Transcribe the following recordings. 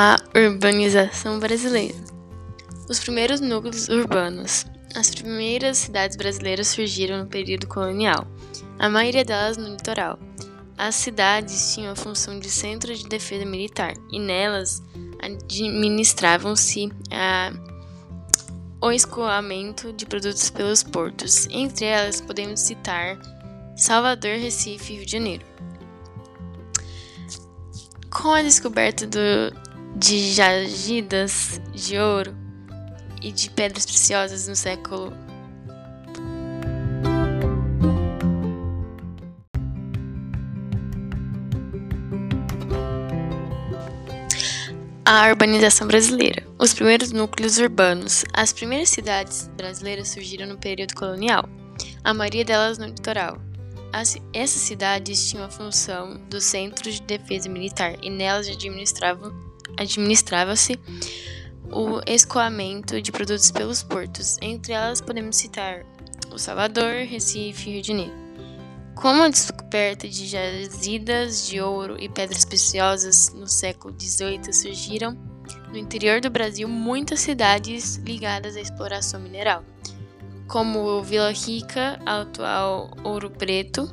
A urbanização brasileira. Os primeiros núcleos urbanos. As primeiras cidades brasileiras surgiram no período colonial, a maioria delas no litoral. As cidades tinham a função de centro de defesa militar e nelas administravam-se o escoamento de produtos pelos portos. Entre elas podemos citar Salvador, Recife e Rio de Janeiro. Com a descoberta do, de jazidas de ouro e de pedras preciosas no século A urbanização brasileira. Os primeiros núcleos urbanos. As primeiras cidades brasileiras surgiram no período colonial, a maioria delas no litoral. As, essas cidades tinham a função dos centros de defesa militar e nelas administrava-se o escoamento de produtos pelos portos. Entre elas podemos citar o Salvador, Recife e Rio de Janeiro. Com a descoberta de jazidas de ouro e pedras preciosas no século XVIII, surgiram no interior do Brasil muitas cidades ligadas à exploração mineral, como Vila Rica, atual Ouro Preto,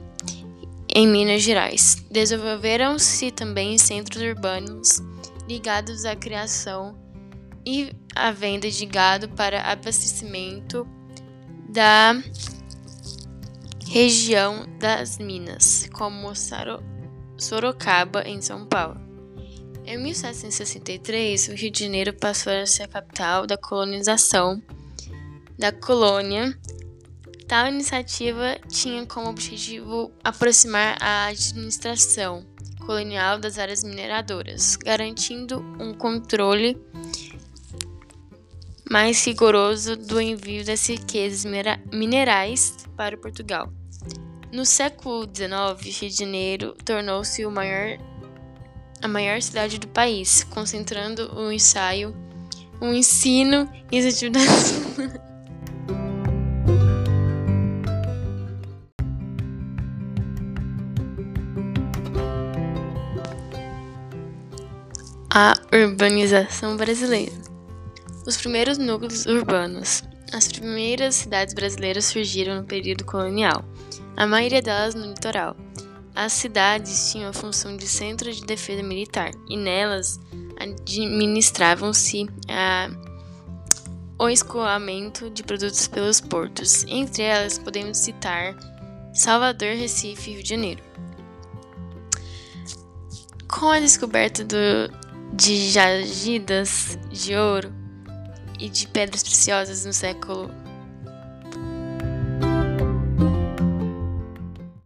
em Minas Gerais. Desenvolveram-se também centros urbanos ligados à criação e à venda de gado para abastecimento da região das Minas, como Sorocaba, em São Paulo. Em 1763, o Rio de Janeiro passou a ser a capital da colonização da colônia. Tal iniciativa tinha como objetivo aproximar a administração colonial das áreas mineradoras, garantindo um controle mais rigoroso do envio das riquezas minerais para Portugal. No século XIX, Rio de Janeiro tornou-se a maior cidade do país, concentrando o ensaio, o ensino e as atividades. a urbanização brasileira. Os primeiros núcleos urbanos. As primeiras cidades brasileiras surgiram no período colonial, a maioria delas no litoral. As cidades tinham a função de centro de defesa militar e nelas administravam-se o escoamento de produtos pelos portos. Entre elas podemos citar Salvador, Recife e Rio de Janeiro. Com a descoberta do, de jazidas de ouro, e de pedras preciosas no século